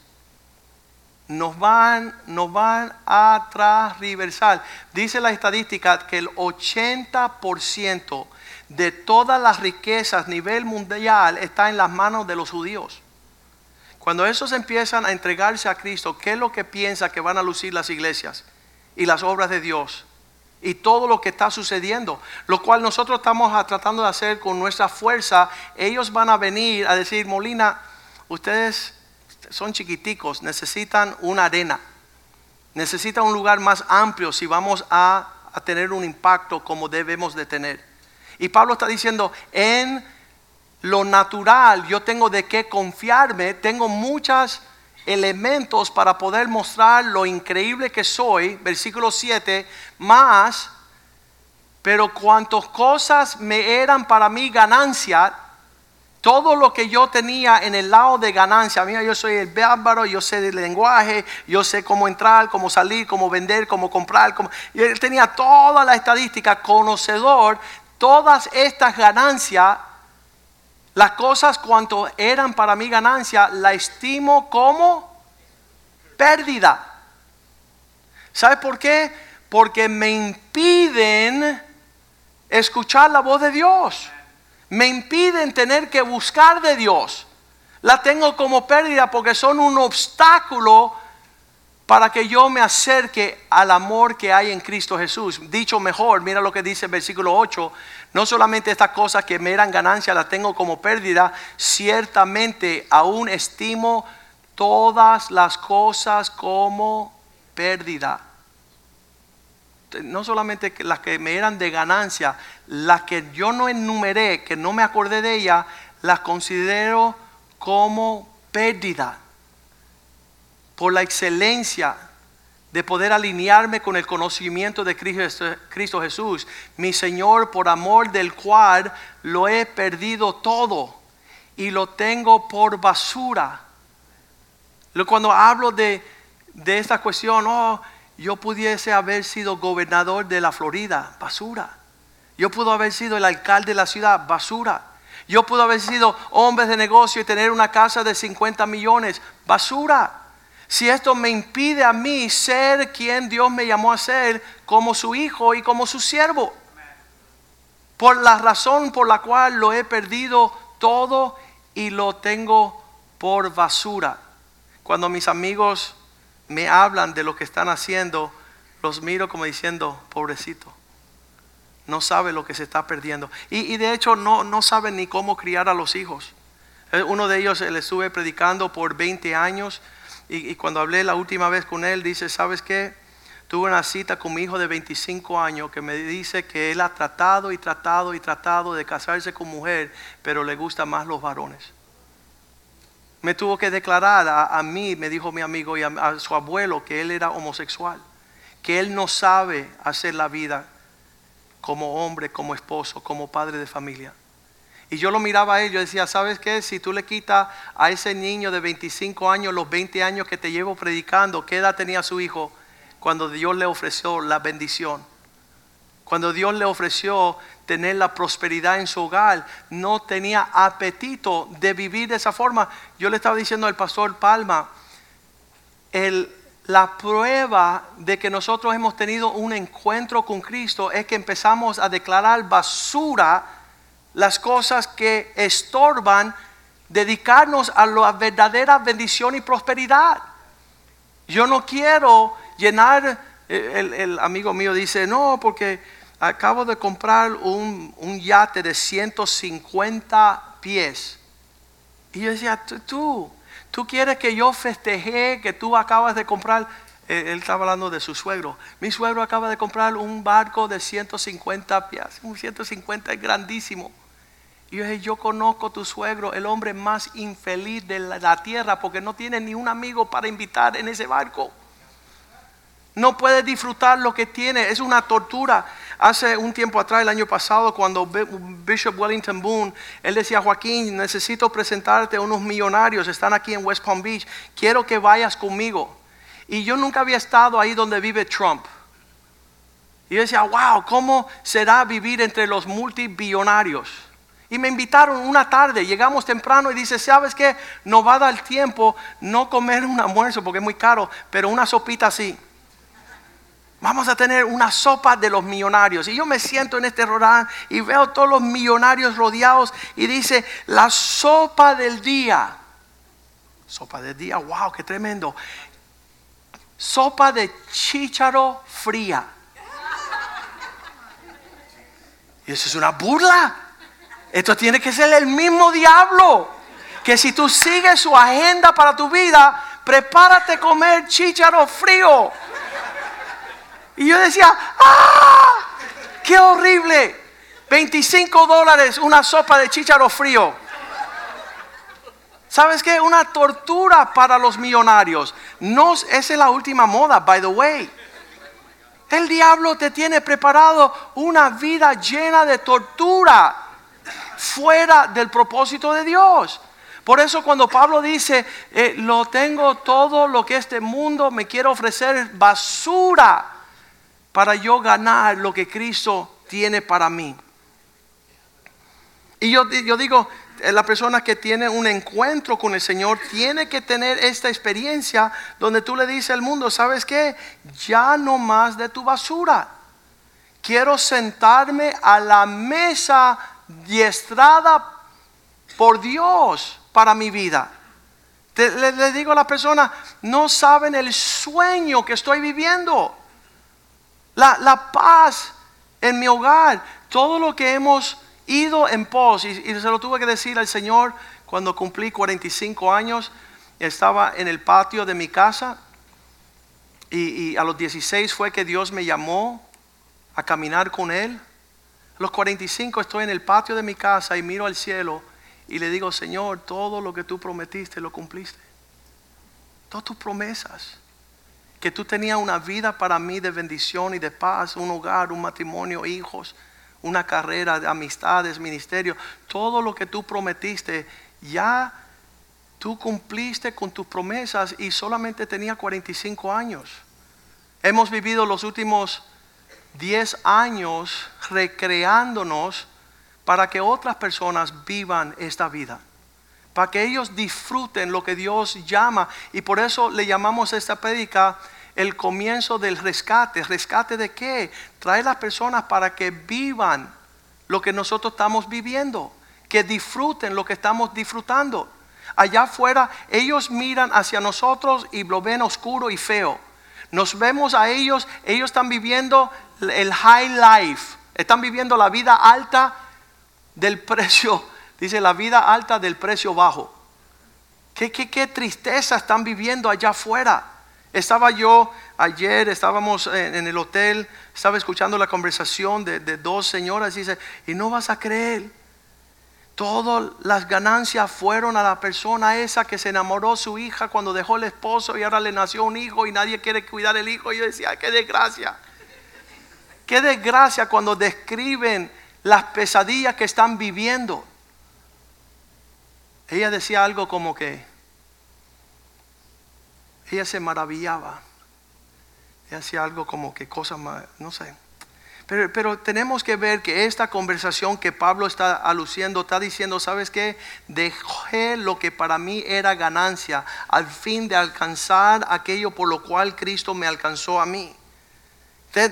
Nos van, nos van a transversal. Dice la estadística que el 80% de todas las riquezas a nivel mundial está en las manos de los judíos. Cuando esos empiezan a entregarse a Cristo, ¿qué es lo que piensa que van a lucir las iglesias y las obras de Dios? Y todo lo que está sucediendo, lo cual nosotros estamos tratando de hacer con nuestra fuerza. Ellos van a venir a decir, Molina, ustedes son chiquiticos, necesitan una arena, necesitan un lugar más amplio si vamos a, tener un impacto como debemos de tener. Y Pablo está diciendo, en lo natural yo tengo de qué confiarme, tengo muchas elementos para poder mostrar lo increíble que soy, versículo 7, más, pero cuantas cosas me eran para mí ganancia, todo lo que yo tenía en el lado de ganancia, mira, yo soy el bárbaro, yo sé del lenguaje, yo sé cómo entrar, cómo salir, cómo vender, cómo comprar, cómo... él tenía toda la estadística, conocedor, todas estas ganancias las cosas cuanto eran para mi ganancia, la estimo como pérdida. ¿Sabe por qué? Porque me impiden escuchar la voz de Dios. Me impiden tener que buscar de Dios. La tengo como pérdida porque son un obstáculo para que yo me acerque al amor que hay en Cristo Jesús. Dicho mejor, mira lo que dice el versículo 8, no solamente estas cosas que me eran ganancia las tengo como pérdida, ciertamente aún estimo todas las cosas como pérdida. No solamente las que me eran de ganancia, las que yo no enumeré, que no me acordé de ellas, las considero como pérdida por la excelencia de poder alinearme con el conocimiento de Cristo, Jesús, mi Señor, por amor del cual lo he perdido todo y lo tengo por basura. Cuando hablo de, de esta cuestión, oh, yo pudiese haber sido gobernador de la Florida, basura. Yo pudo haber sido el alcalde de la ciudad, basura. Yo pudo haber sido hombre de negocio y tener una casa de 50 millones, basura si esto me impide a mí ser quien Dios me llamó a ser como su hijo y como su siervo. Por la razón por la cual lo he perdido todo y lo tengo por basura. Cuando mis amigos me hablan de lo que están haciendo, los miro como diciendo, pobrecito, no sabe lo que se está perdiendo. Y, de hecho no, no saben ni cómo criar a los hijos. Eh, uno de ellos le estuve predicando por 20 años y, cuando hablé la última vez con él, dice, ¿sabes qué? Tuve una cita con mi hijo de 25 años que me dice que él ha tratado y tratado y tratado de casarse con mujer, pero le gustan más los varones. Me tuvo que declarar a, mí, me dijo mi amigo y a, su abuelo que él era homosexual, que él no sabe hacer la vida como hombre, como esposo, como padre de familia. Y yo lo miraba a él, yo decía, ¿sabes qué? Si tú le quitas a ese niño de 25 años los 20 años que te llevo predicando, ¿qué edad tenía su hijo? cuando Dios le ofreció la bendición. Cuando Dios le ofreció tener la prosperidad en su hogar, no tenía apetito de vivir de esa forma. Yo le estaba diciendo al pastor Palma, la prueba de que nosotros hemos tenido un encuentro con Cristo es que empezamos a declarar basura las cosas que estorban dedicarnos a la verdadera bendición y prosperidad. Yo no quiero llenar, eh, el, amigo mío dice, no, porque acabo de comprar un, yate de 150 pies. Y yo decía, tú, tú quieres que yo festeje que tú acabas de comprar, eh, él estaba hablando de su suegro, mi suegro acaba de comprar un barco de 150 pies, un 150 es grandísimo. Y yo dije, yo conozco a tu suegro, el hombre más infeliz de la tierra, porque no tiene ni un amigo para invitar en ese barco. No puede disfrutar lo que tiene. Es una tortura. Hace un tiempo atrás, el año pasado, cuando Bishop Wellington Boone, él decía, Joaquín, necesito presentarte a unos millonarios, están aquí en West Palm Beach, quiero que vayas conmigo. Y yo nunca había estado ahí donde vive Trump. Y yo decía, wow, ¿cómo será vivir entre los multibillonarios? Y me invitaron una tarde, llegamos temprano y dice, ¿sabes qué? No va a dar tiempo no comer un almuerzo porque es muy caro, pero una sopita así. Vamos a tener una sopa de los millonarios. Y yo me siento en este restaurante y veo todos los millonarios rodeados y dice, la sopa del día. Sopa del día, wow, qué tremendo. Sopa de chícharo fría. Y eso es una burla. Esto tiene que ser el mismo diablo. Que si tú sigues su agenda para tu vida, prepárate a comer chícharo frío. Y yo decía, ¡ah! ¡Qué horrible! 25 dólares una sopa de chícharo frío. ¿Sabes qué? Una tortura para los millonarios. No, esa es la última moda, by the way. El diablo te tiene preparado una vida llena de tortura fuera del propósito de Dios. Por eso cuando Pablo dice, eh, lo tengo todo lo que este mundo me quiere ofrecer, basura para yo ganar lo que Cristo tiene para mí. Y yo, yo digo, eh, la persona que tiene un encuentro con el Señor tiene que tener esta experiencia donde tú le dices al mundo, ¿sabes qué? Ya no más de tu basura. Quiero sentarme a la mesa diestrada por Dios para mi vida. le, digo a la persona, no saben el sueño que estoy viviendo la, paz en mi hogar, todo lo que hemos ido en pos, y, se lo tuve que decir al Señor cuando cumplí 45 años, estaba en el patio de mi casa y, a los 16 fue que Dios me llamó a caminar con Él. Los 45 estoy en el patio de mi casa y miro al cielo y le digo, Señor, todo lo que tú prometiste lo cumpliste. Todas tus promesas que tú tenías una vida para mí de bendición y de paz, un hogar, un matrimonio, hijos, una carrera de amistades, ministerio, todo lo que tú prometiste, ya tú cumpliste con tus promesas y solamente tenía 45 años. Hemos vivido los últimos 10 años recreándonos para que otras personas vivan esta vida para que ellos disfruten lo que Dios llama. Y por eso le llamamos esta prédica el comienzo del rescate. ¿Rescate de qué? Traer las personas para que vivan lo que nosotros estamos viviendo, que disfruten lo que estamos disfrutando. Allá afuera ellos miran hacia nosotros y lo ven oscuro y feo. Nos vemos a ellos, ellos están viviendo el high life, están viviendo la vida alta del precio, dice la vida alta del precio bajo. ¿Qué, qué, tristeza están viviendo allá afuera? Estaba yo ayer, estábamos en, el hotel, estaba escuchando la conversación de, de dos señoras y dice, y no vas a creer Todas las ganancias fueron a la persona esa que se enamoró su hija cuando dejó el esposo y ahora le nació un hijo y nadie quiere cuidar el hijo. Y yo decía, qué desgracia. Qué desgracia cuando describen las pesadillas que están viviendo. Ella decía algo como que ella se maravillaba. Ella hacía algo como que cosas más, no sé. Pero, tenemos que ver que esta conversación que Pablo está aluciendo, está diciendo, ¿sabes qué? Dejé lo que para mí era ganancia al fin de alcanzar aquello por lo cual Cristo me alcanzó a mí.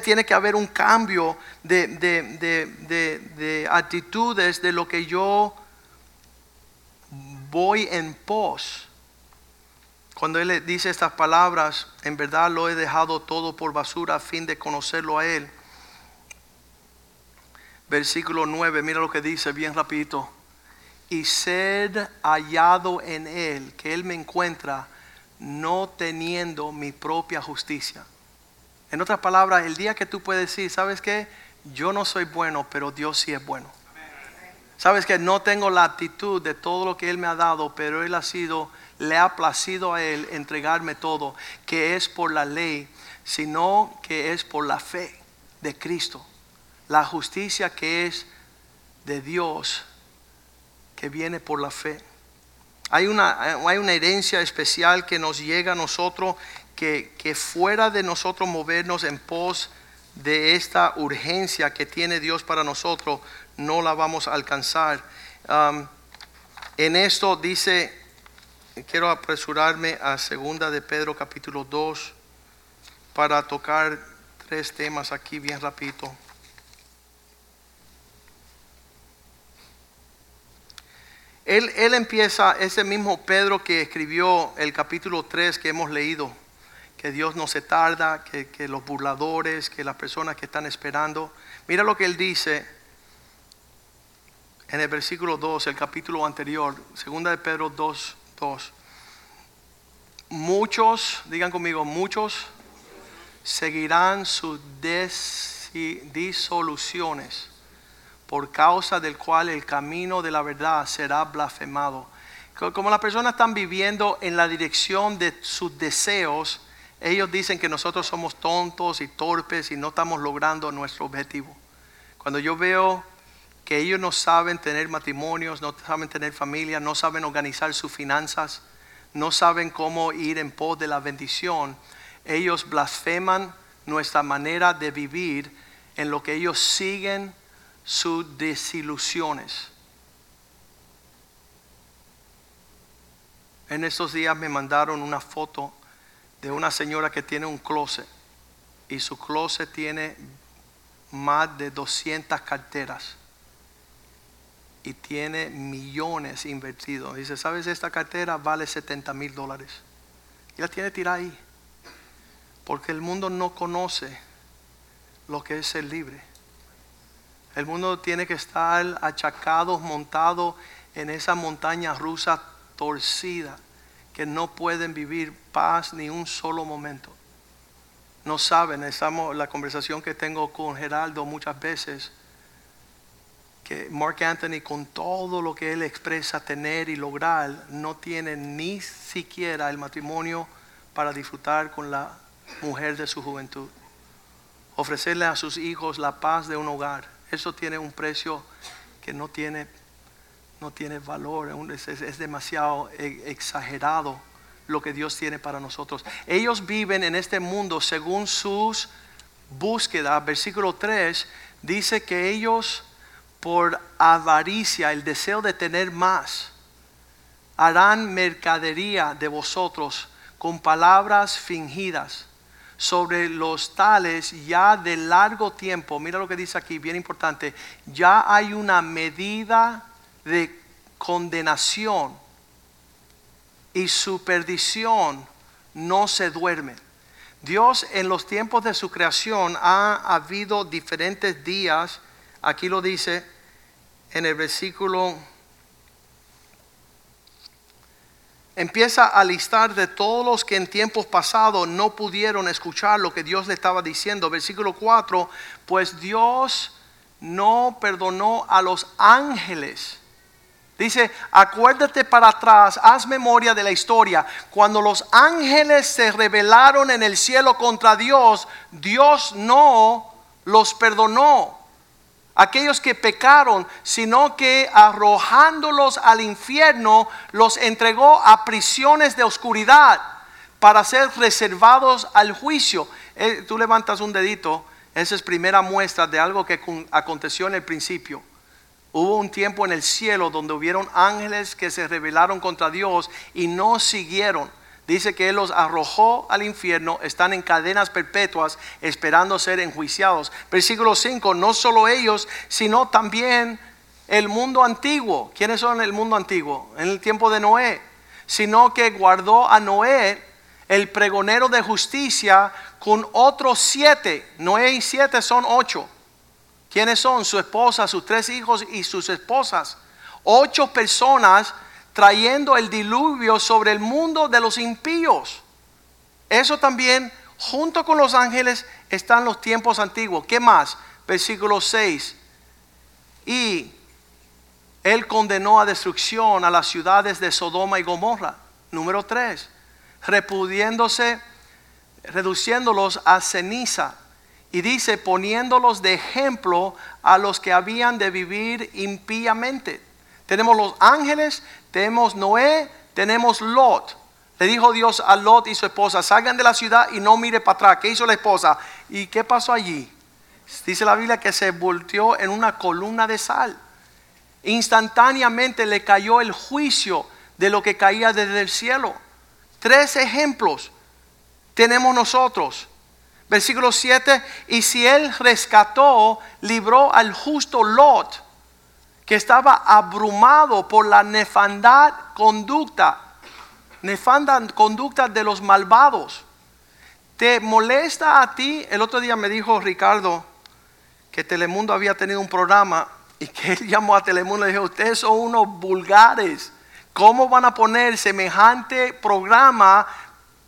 Tiene que haber un cambio de, de actitudes de lo que yo voy en pos. Cuando Él dice estas palabras, en verdad lo he dejado todo por basura a fin de conocerlo a Él versículo 9, mira lo que dice bien rapidito. Y ser hallado en Él, que Él me encuentra, no teniendo mi propia justicia. En otras palabras, el día que tú puedes decir, ¿sabes qué? Yo no soy bueno, pero Dios sí es bueno. Sabes que no tengo la actitud de todo lo que Él me ha dado, pero Él ha sido, le ha placido a Él entregarme todo, que es por la ley, sino que es por la fe de Cristo la justicia que es de Dios, que viene por la fe. Hay una, hay una herencia especial que nos llega a nosotros, que, fuera de nosotros movernos en pos de esta urgencia que tiene Dios para nosotros, no la vamos a alcanzar. En esto dice, quiero apresurarme a segunda de Pedro capítulo 2 para tocar tres temas aquí bien rapidito. Él, empieza, ese mismo Pedro que escribió el capítulo 3 que hemos leído, que Dios no se tarda, que, que los burladores, que las personas que están esperando. Mira lo que él dice en el versículo 2, el capítulo anterior, segunda de Pedro 2, 2. Muchos, digan conmigo, muchos seguirán sus disoluciones por causa del cual el camino de la verdad será blasfemado. Como las personas están viviendo en la dirección de sus deseos, ellos dicen que nosotros somos tontos y torpes y no estamos logrando nuestro objetivo. Cuando yo veo que ellos no saben tener matrimonios, no saben tener familia, no saben organizar sus finanzas, no saben cómo ir en pos de la bendición, ellos blasfeman nuestra manera de vivir en lo que ellos siguen sus desilusiones. En estos días me mandaron una foto de una señora que tiene un closet y su closet tiene más de 200 carteras y tiene millones invertidos. Dice, ¿sabes? Esta cartera vale 70 mil dólares. Y la tiene tirada ahí. Porque el mundo no conoce lo que es ser libre. El mundo tiene que estar achacado, montado en esa montaña rusa torcida, que no pueden vivir paz ni un solo momento. No saben, estamos, la conversación que tengo con Geraldo muchas veces, que Mark Anthony con todo lo que él expresa tener y lograr, no tiene ni siquiera el matrimonio para disfrutar con la mujer de su juventud. Ofrecerle a sus hijos la paz de un hogar eso tiene un precio que no tiene, no tiene valor, es, demasiado e, exagerado lo que Dios tiene para nosotros. Ellos viven en este mundo según sus búsquedas. Versículo 3 dice que ellos por avaricia, el deseo de tener más, harán mercadería de vosotros con palabras fingidas sobre los tales ya de largo tiempo, mira lo que dice aquí, bien importante, ya hay una medida de condenación y su perdición no se duermen. Dios en los tiempos de su creación ha habido diferentes días, aquí lo dice en el versículo, empieza a listar de todos los que en tiempos pasados no pudieron escuchar lo que Dios le estaba diciendo. Versículo 4, pues Dios no perdonó a los ángeles Dice, acuérdate para atrás, haz memoria de la historia. Cuando los ángeles se rebelaron en el cielo contra Dios, Dios no los perdonó. Aquellos que pecaron, sino que arrojándolos al infierno, los entregó a prisiones de oscuridad para ser reservados al juicio. Eh, tú levantas un dedito, esa es primera muestra de algo que aconteció en el principio. Hubo un tiempo en el cielo donde hubieron ángeles que se rebelaron contra Dios y no siguieron. Dice que Él los arrojó al infierno, están en cadenas perpetuas esperando ser enjuiciados. Versículo 5, no solo ellos, sino también el mundo antiguo. ¿Quiénes son el mundo antiguo? En el tiempo de Noé. Sino que guardó a Noé, el pregonero de justicia, con otros siete. Noé y siete son ocho ¿Quiénes son? Su esposa, sus tres hijos y sus esposas. Ocho personas trayendo el diluvio sobre el mundo de los impíos. Eso también, junto con los ángeles, están los tiempos antiguos. ¿Qué más? Versículo 6. Y él condenó a destrucción a las ciudades de Sodoma y Gomorra. Número 3. Repudiéndose, reduciéndolos a ceniza y dice, poniéndolos de ejemplo a los que habían de vivir impíamente. Tenemos los ángeles, tenemos Noé, tenemos Lot. Le dijo Dios a Lot y su esposa, salgan de la ciudad y no mire para atrás. ¿Qué hizo la esposa? ¿Y qué pasó allí? Dice la Biblia que se volteó en una columna de sal. Instantáneamente le cayó el juicio de lo que caía desde el cielo. Tres ejemplos tenemos nosotros. Versículo 7, y si él rescató, libró al justo Lot, que estaba abrumado por la nefandad conducta, nefanda conducta de los malvados. ¿Te molesta a ti? El otro día me dijo Ricardo que Telemundo había tenido un programa y que él llamó a Telemundo y dijo, ustedes son unos vulgares. ¿Cómo van a poner semejante programa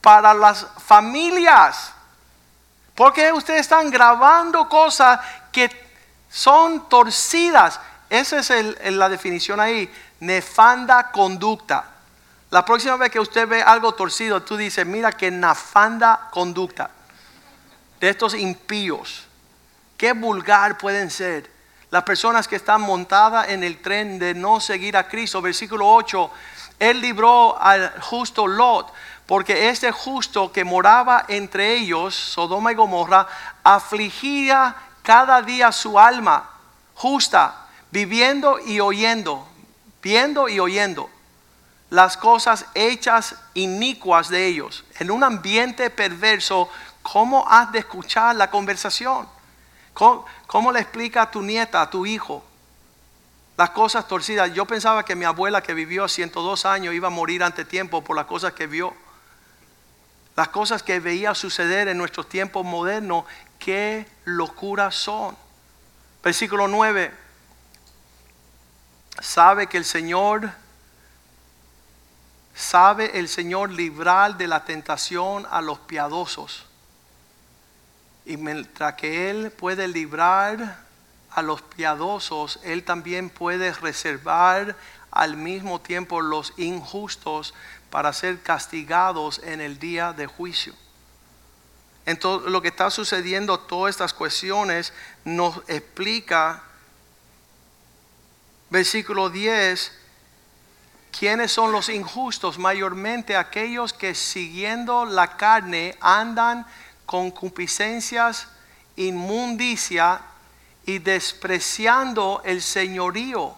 para las familias? Porque ustedes están grabando cosas que son torcidas. Esa es la definición ahí. Nefanda conducta. La próxima vez que usted ve algo torcido, tú dices, mira que nefanda conducta. De estos impíos. Qué vulgar pueden ser. Las personas que están montadas en el tren de no seguir a Cristo. Versículo 8. Él libró al justo Lot porque este justo que moraba entre ellos, Sodoma y Gomorra, afligía cada día su alma justa, viviendo y oyendo, viendo y oyendo las cosas hechas inicuas de ellos. En un ambiente perverso, ¿cómo has de escuchar la conversación? ¿Cómo, le explica a tu nieta, a tu hijo, las cosas torcidas? Yo pensaba que mi abuela que vivió a 102 años iba a morir ante tiempo por las cosas que vio las cosas que veía suceder en nuestros tiempos modernos, qué locuras son. Versículo 9. Sabe que el Señor, sabe el Señor librar de la tentación a los piadosos. Y mientras que Él puede librar a los piadosos, Él también puede reservar al mismo tiempo los injustos para ser castigados en el día de juicio. Entonces, lo que está sucediendo, todas estas cuestiones, nos explica, versículo 10, quiénes son los injustos, mayormente aquellos que siguiendo la carne andan con concupiscencias, inmundicia y despreciando el señorío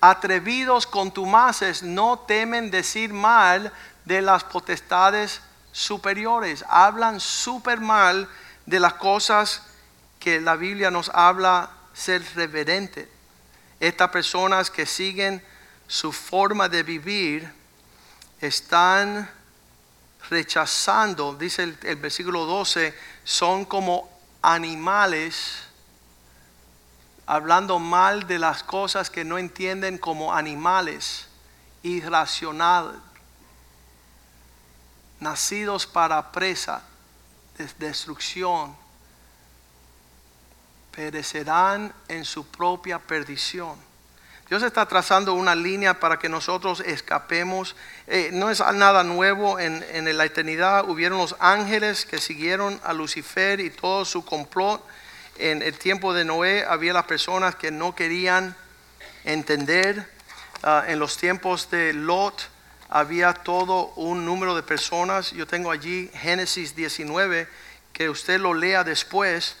atrevidos contumaces no temen decir mal de las potestades superiores. Hablan súper mal de las cosas que la Biblia nos habla ser reverente. Estas personas que siguen su forma de vivir están rechazando, dice el, el versículo 12, son como animales hablando mal de las cosas que no entienden como animales, irracional, nacidos para presa, de destrucción, perecerán en su propia perdición. Dios está trazando una línea para que nosotros escapemos. Eh, no es nada nuevo. En, en, la eternidad hubieron los ángeles que siguieron a Lucifer y todo su complot. En el tiempo de Noé había las personas que no querían entender. Uh, en los tiempos de Lot había todo un número de personas. Yo tengo allí Génesis 19, que usted lo lea después,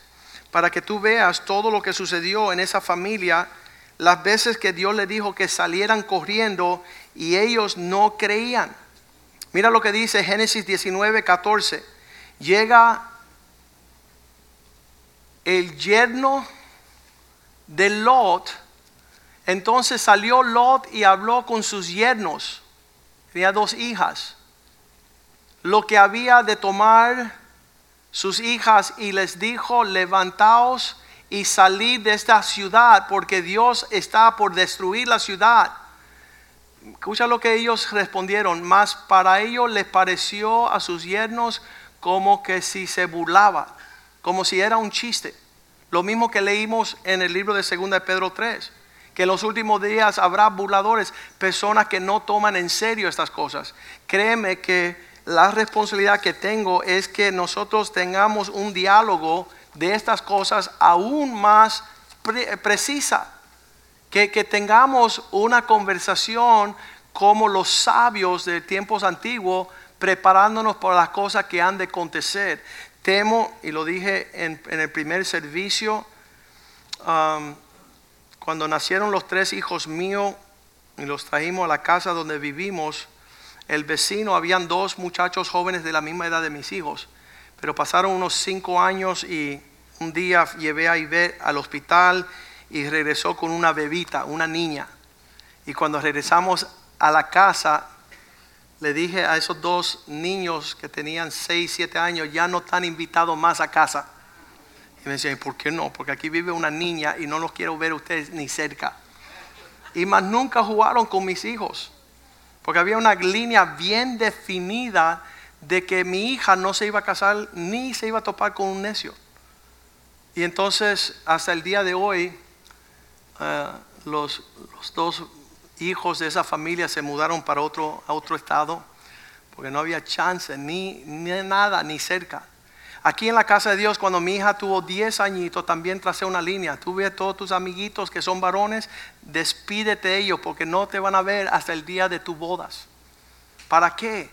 para que tú veas todo lo que sucedió en esa familia las veces que Dios le dijo que salieran corriendo y ellos no creían. Mira lo que dice Génesis 19, 14. Llega el yerno de Lot. Entonces salió Lot y habló con sus yernos. Tenía dos hijas. Lo que había de tomar sus hijas y les dijo, levantaos y salir de esta ciudad porque Dios está por destruir la ciudad. Escucha lo que ellos respondieron, más para ellos les pareció a sus yernos como que si se burlaba, como si era un chiste. Lo mismo que leímos en el libro de 2 de Pedro 3, que en los últimos días habrá burladores, personas que no toman en serio estas cosas. Créeme que la responsabilidad que tengo es que nosotros tengamos un diálogo de estas cosas aún más precisa. Que, que tengamos una conversación como los sabios de tiempos antiguos, preparándonos para las cosas que han de acontecer. Temo, y lo dije en, el primer servicio, um, cuando nacieron los tres hijos míos y los trajimos a la casa donde vivimos, el vecino, habían dos muchachos jóvenes de la misma edad de mis hijos, pero pasaron unos cinco años y un día llevé a Ivette al hospital y regresó con una bebita, una niña. Y cuando regresamos a la casa, le dije a esos dos niños que tenían 6, 7 años, ya no están invitados más a casa. Y me decían, ¿por qué no? Porque aquí vive una niña y no los quiero ver ustedes ni cerca. Y más nunca jugaron con mis hijos. Porque había una línea bien definida de que mi hija no se iba a casar ni se iba a topar con un necio. Y entonces, hasta el día de hoy, los, los, dos hijos de esa familia se mudaron para otro, a otro estado, porque no había chance, ni, ni nada, ni cerca. Aquí en la casa de Dios, cuando mi hija tuvo 10 añitos, también tracé una línea. Tuve todos tus amiguitos que son varones, despídete de ellos, porque no te van a ver hasta el día de tus bodas. ¿Para qué?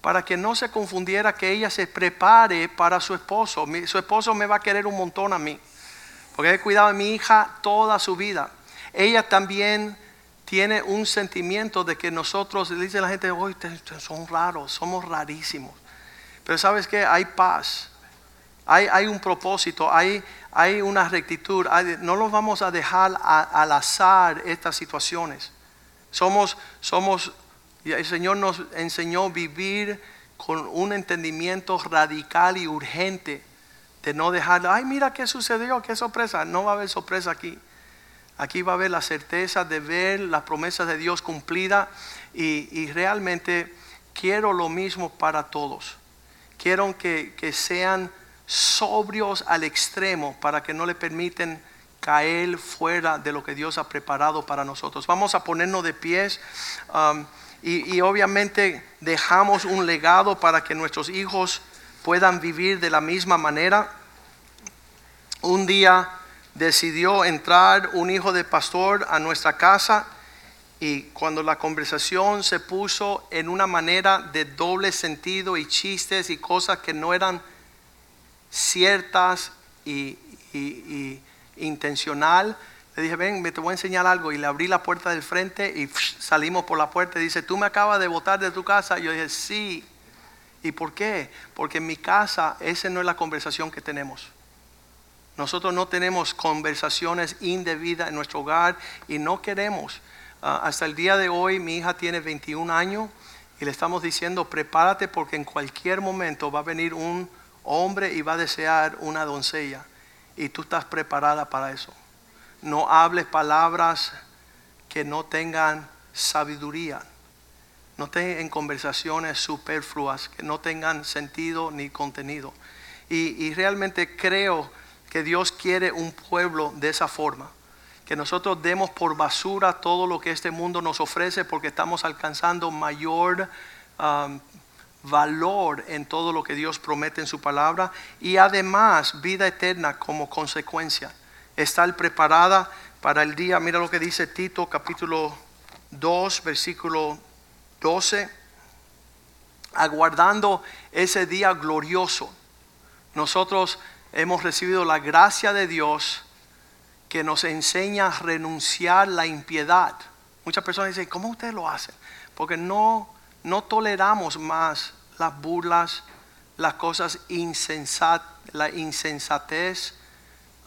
para que no se confundiera que ella se prepare para su esposo. su esposo me va a querer un montón a mí, porque he cuidado de mi hija toda su vida. Ella también tiene un sentimiento de que nosotros, dice la gente, hoy son raros, somos rarísimos. Pero sabes que hay paz, hay, hay, un propósito, hay, hay una rectitud. no los vamos a dejar al azar estas situaciones. Somos, somos el Señor nos enseñó vivir con un entendimiento radical y urgente de no dejar, ay, mira qué sucedió, qué sorpresa. No va a haber sorpresa aquí. Aquí va a haber la certeza de ver las promesas de Dios cumplidas y, y, realmente quiero lo mismo para todos. Quiero que, que, sean sobrios al extremo para que no le permiten caer fuera de lo que Dios ha preparado para nosotros. Vamos a ponernos de pies. Um, y, obviamente dejamos un legado para que nuestros hijos puedan vivir de la misma manera. Un día decidió entrar un hijo de pastor a nuestra casa y cuando la conversación se puso en una manera de doble sentido y chistes y cosas que no eran ciertas y, intencional, le dije, ven, me te voy a enseñar algo. Y le abrí la puerta del frente y salimos por la puerta. Y dice, ¿tú me acabas de botar de tu casa? Y yo dije, sí. ¿Y por qué? Porque en mi casa esa no es la conversación que tenemos. Nosotros no tenemos conversaciones indebidas en nuestro hogar y no queremos. Ah, hasta el día de hoy mi hija tiene 21 años Y le estamos diciendo, prepárate porque en cualquier momento va a venir un hombre y va a desear una doncella. Y tú estás preparada para eso. No hables palabras que no tengan sabiduría. No estén en conversaciones superfluas que no tengan sentido ni contenido. Y, y realmente creo que Dios quiere un pueblo de esa forma. Que nosotros demos por basura todo lo que este mundo nos ofrece porque estamos alcanzando mayor um, valor en todo lo que Dios promete en su palabra y además vida eterna como consecuencia. Estar preparada para el día, mira lo que dice Tito capítulo 2, versículo 12, aguardando ese día glorioso. Nosotros hemos recibido la gracia de Dios que nos enseña a renunciar la impiedad. Muchas personas dicen, ¿cómo ustedes lo hacen? Porque no, no toleramos más las burlas, las cosas insensatas, la insensatez.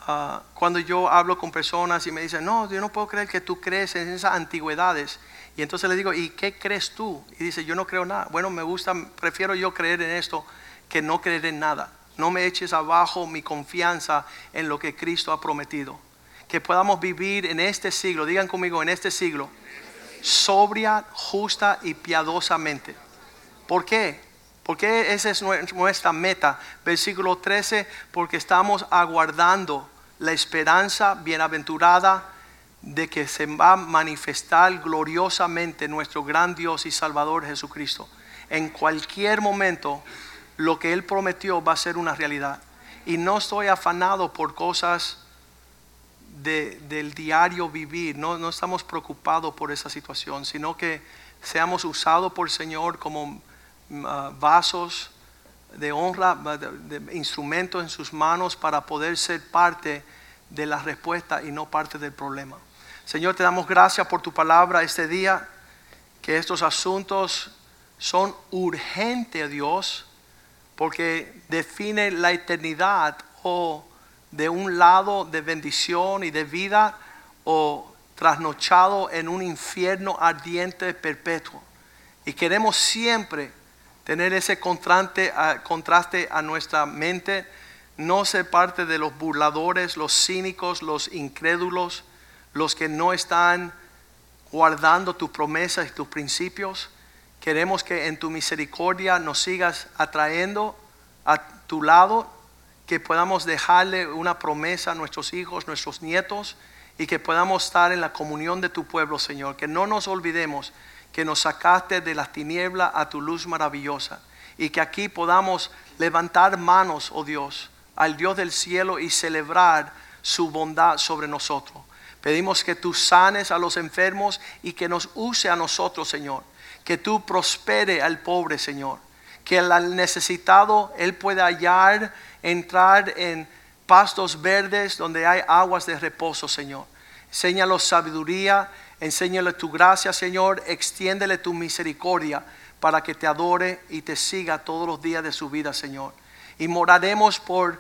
Ah, cuando yo hablo con personas y me dicen, no, yo no puedo creer que tú crees en esas antigüedades. Y entonces le digo, ¿y qué crees tú? Y dice, yo no creo nada. Bueno, me gusta, prefiero yo creer en esto que no creer en nada. No me eches abajo mi confianza en lo que Cristo ha prometido. Que podamos vivir en este siglo, digan conmigo, en este siglo, sobria, justa y piadosamente. ¿Por qué? Porque esa es nuestra meta. Versículo 13, porque estamos aguardando la esperanza bienaventurada de que se va a manifestar gloriosamente nuestro gran Dios y Salvador Jesucristo. En cualquier momento lo que Él prometió va a ser una realidad. Y no estoy afanado por cosas del diario vivir, no, estamos preocupados por esa situación, sino que seamos usados por el Señor como mm, ah, vasos de honra, de instrumentos en sus manos para poder ser parte de la respuesta y no parte del problema. Señor, te damos gracias por tu palabra este día, que estos asuntos son urgentes, Dios, porque define la eternidad o de un lado de bendición y de vida o trasnochado en un infierno ardiente perpetuo. Y queremos siempre tener ese contraste, a nuestra mente, no ser parte de los burladores, los cínicos, los incrédulos, los que no están guardando tus promesas y tus principios. Queremos que en tu misericordia nos sigas atrayendo a tu lado, que podamos dejarle una promesa a nuestros hijos, nuestros nietos, y que podamos estar en la comunión de tu pueblo, Señor. Que no nos olvidemos que nos sacaste de las tinieblas a tu luz maravillosa, y que aquí podamos levantar manos, oh Dios, al Dios del cielo y celebrar su bondad sobre nosotros. Pedimos que tú sanes a los enfermos y que nos use a nosotros, Señor. Que tú prospere al pobre, Señor. Que al necesitado Él pueda hallar, entrar en pastos verdes donde hay aguas de reposo, Señor. Enséñalo sabiduría, enséñale tu gracia, Señor. Extiéndele tu misericordia para que te adore y te siga todos los días de su vida, Señor. Y moraremos por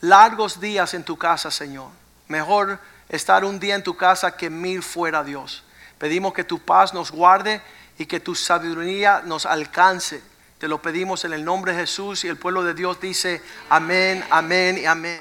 largos días en tu casa, Señor. Mejor estar un día en tu casa que mil fuera Dios. Pedimos que tu paz nos guarde y que tu sabiduría nos alcance. Te lo pedimos en el nombre de Jesús y el pueblo de Dios dice amén, amén y amén.